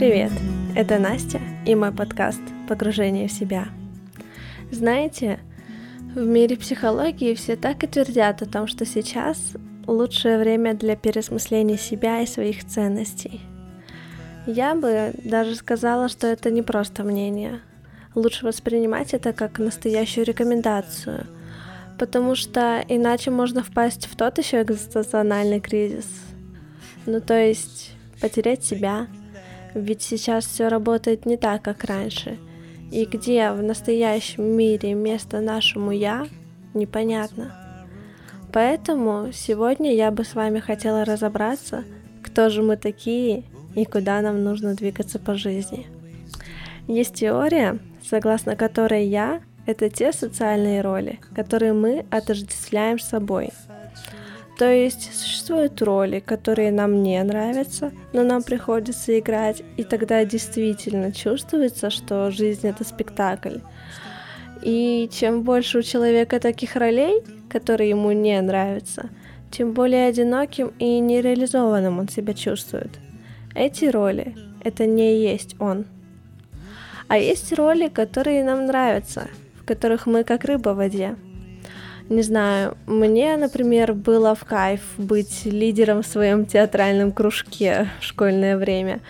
Привет, это Настя и мой подкаст «Погружение в себя». Знаете, в мире психологии все так и твердят о том, что сейчас лучшее время для переосмысления себя и своих ценностей. Я бы даже сказала, что это не просто мнение. Лучше воспринимать это как настоящую рекомендацию, потому что иначе можно впасть в тот еще экзистенциональный кризис. Ну то есть потерять себя, ведь сейчас все работает не так, как раньше. И где в настоящем мире место нашему «я» непонятно. Поэтому сегодня я бы с вами хотела разобраться, кто же мы такие и куда нам нужно двигаться по жизни. Есть теория, согласно которой «я» — это те социальные роли, которые мы отождествляем с собой — то есть существуют роли, которые нам не нравятся, но нам приходится играть, и тогда действительно чувствуется, что жизнь это спектакль. И чем больше у человека таких ролей, которые ему не нравятся, тем более одиноким и нереализованным он себя чувствует. Эти роли — это не есть он. А есть роли, которые нам нравятся, в которых мы как рыба в воде — не знаю, мне, например, было в кайф быть лидером в своем театральном кружке в школьное время.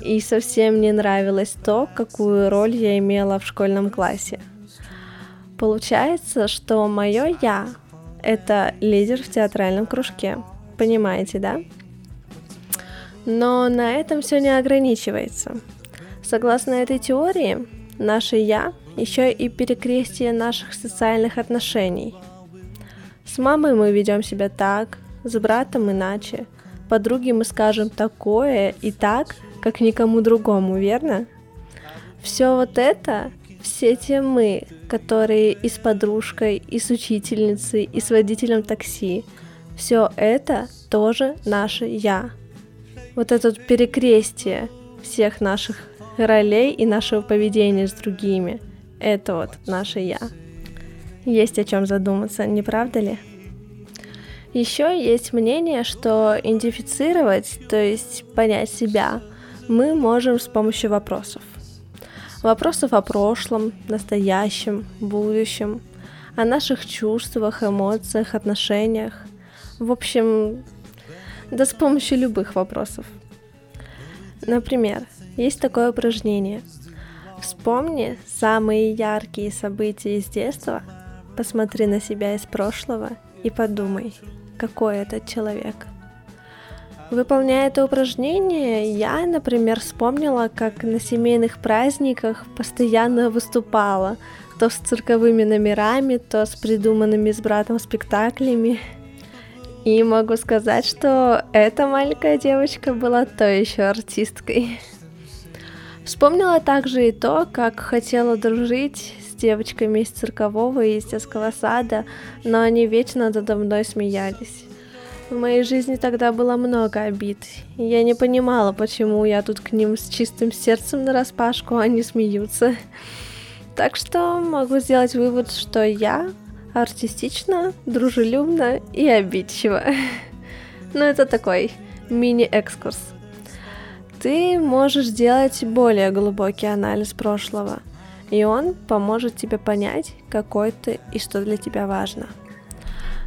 И совсем не нравилось то, какую роль я имела в школьном классе. Получается, что мое я — это лидер в театральном кружке. Понимаете, да? Но на этом все не ограничивается. Согласно этой теории, наше я еще и перекрестие наших социальных отношений — с мамой мы ведем себя так, с братом иначе. Подруге мы скажем такое и так, как никому другому, верно? Все вот это, все те мы, которые и с подружкой, и с учительницей, и с водителем такси, все это тоже наше я. Вот это вот перекрестие всех наших ролей и нашего поведения с другими, это вот наше я. Есть о чем задуматься, не правда ли? Еще есть мнение, что идентифицировать, то есть понять себя, мы можем с помощью вопросов. Вопросов о прошлом, настоящем, будущем, о наших чувствах, эмоциях, отношениях. В общем, да с помощью любых вопросов. Например, есть такое упражнение. Вспомни самые яркие события из детства – Посмотри на себя из прошлого и подумай, какой этот человек. Выполняя это упражнение, я, например, вспомнила, как на семейных праздниках постоянно выступала, то с цирковыми номерами, то с придуманными с братом спектаклями. И могу сказать, что эта маленькая девочка была то еще артисткой. Вспомнила также и то, как хотела дружить девочками из циркового и из детского сада, но они вечно надо мной смеялись. В моей жизни тогда было много обид, и я не понимала, почему я тут к ним с чистым сердцем на распашку, а они смеются. Так что могу сделать вывод, что я артистична, дружелюбна и обидчива. Но это такой мини-экскурс. Ты можешь делать более глубокий анализ прошлого – и он поможет тебе понять, какой ты и что для тебя важно.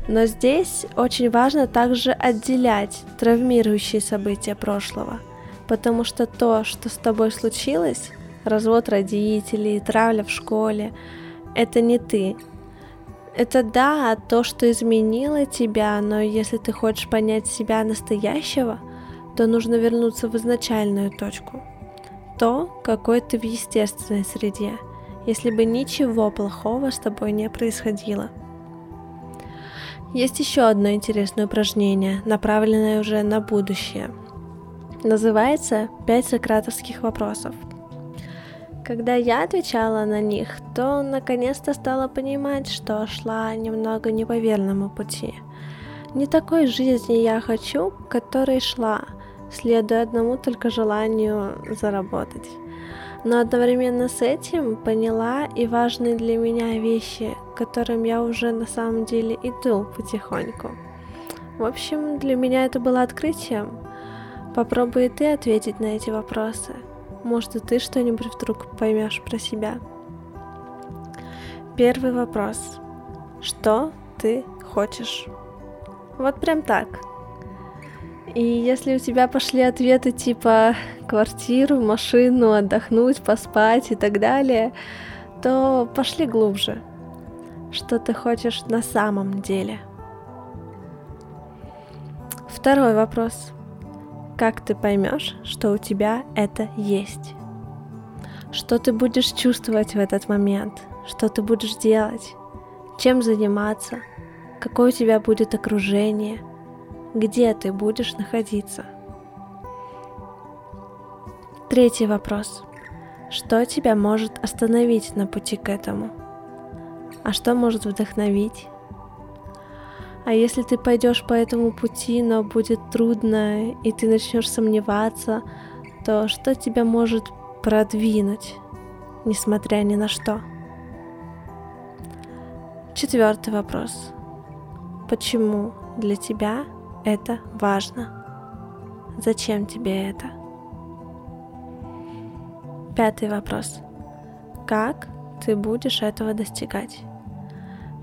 Но здесь очень важно также отделять травмирующие события прошлого, потому что то, что с тобой случилось, развод родителей, травля в школе, это не ты. Это да, то, что изменило тебя, но если ты хочешь понять себя настоящего, то нужно вернуться в изначальную точку. То, какой ты в естественной среде – если бы ничего плохого с тобой не происходило. Есть еще одно интересное упражнение, направленное уже на будущее. Называется «Пять сократовских вопросов». Когда я отвечала на них, то наконец-то стала понимать, что шла немного не по верному пути. Не такой жизни я хочу, которой шла, следуя одному только желанию заработать но одновременно с этим поняла и важные для меня вещи, к которым я уже на самом деле иду потихоньку. В общем, для меня это было открытием. Попробуй ты ответить на эти вопросы. может и ты что-нибудь вдруг поймешь про себя. Первый вопрос. Что ты хочешь? Вот прям так. И если у тебя пошли ответы типа квартиру, машину, отдохнуть, поспать и так далее, то пошли глубже. Что ты хочешь на самом деле? Второй вопрос. Как ты поймешь, что у тебя это есть? Что ты будешь чувствовать в этот момент? Что ты будешь делать? Чем заниматься? Какое у тебя будет окружение? Где ты будешь находиться? Третий вопрос. Что тебя может остановить на пути к этому? А что может вдохновить? А если ты пойдешь по этому пути, но будет трудно, и ты начнешь сомневаться, то что тебя может продвинуть, несмотря ни на что? Четвертый вопрос. Почему для тебя это важно? Зачем тебе это? Пятый вопрос. Как ты будешь этого достигать?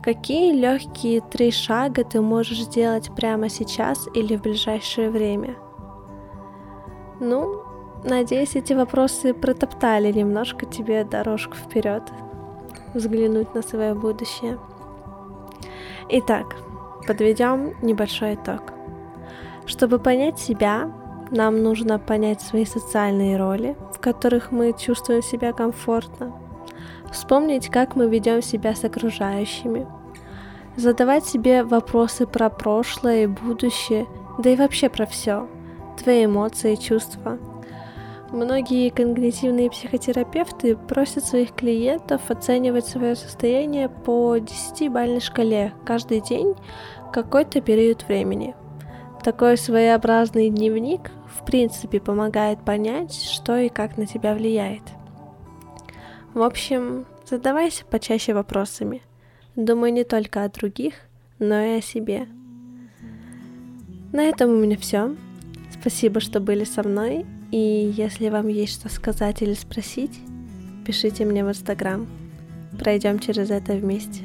Какие легкие три шага ты можешь сделать прямо сейчас или в ближайшее время? Ну, надеюсь, эти вопросы протоптали немножко тебе дорожку вперед, взглянуть на свое будущее. Итак, подведем небольшой итог. Чтобы понять себя, нам нужно понять свои социальные роли, в которых мы чувствуем себя комфортно – вспомнить, как мы ведем себя с окружающими, задавать себе вопросы про прошлое и будущее, да и вообще про все, твои эмоции и чувства. Многие когнитивные психотерапевты просят своих клиентов оценивать свое состояние по 10-бальной шкале каждый день какой-то период времени. Такой своеобразный дневник в принципе помогает понять, что и как на тебя влияет. В общем, задавайся почаще вопросами. Думай не только о других, но и о себе. На этом у меня все. Спасибо, что были со мной. И если вам есть что сказать или спросить, пишите мне в Инстаграм. Пройдем через это вместе.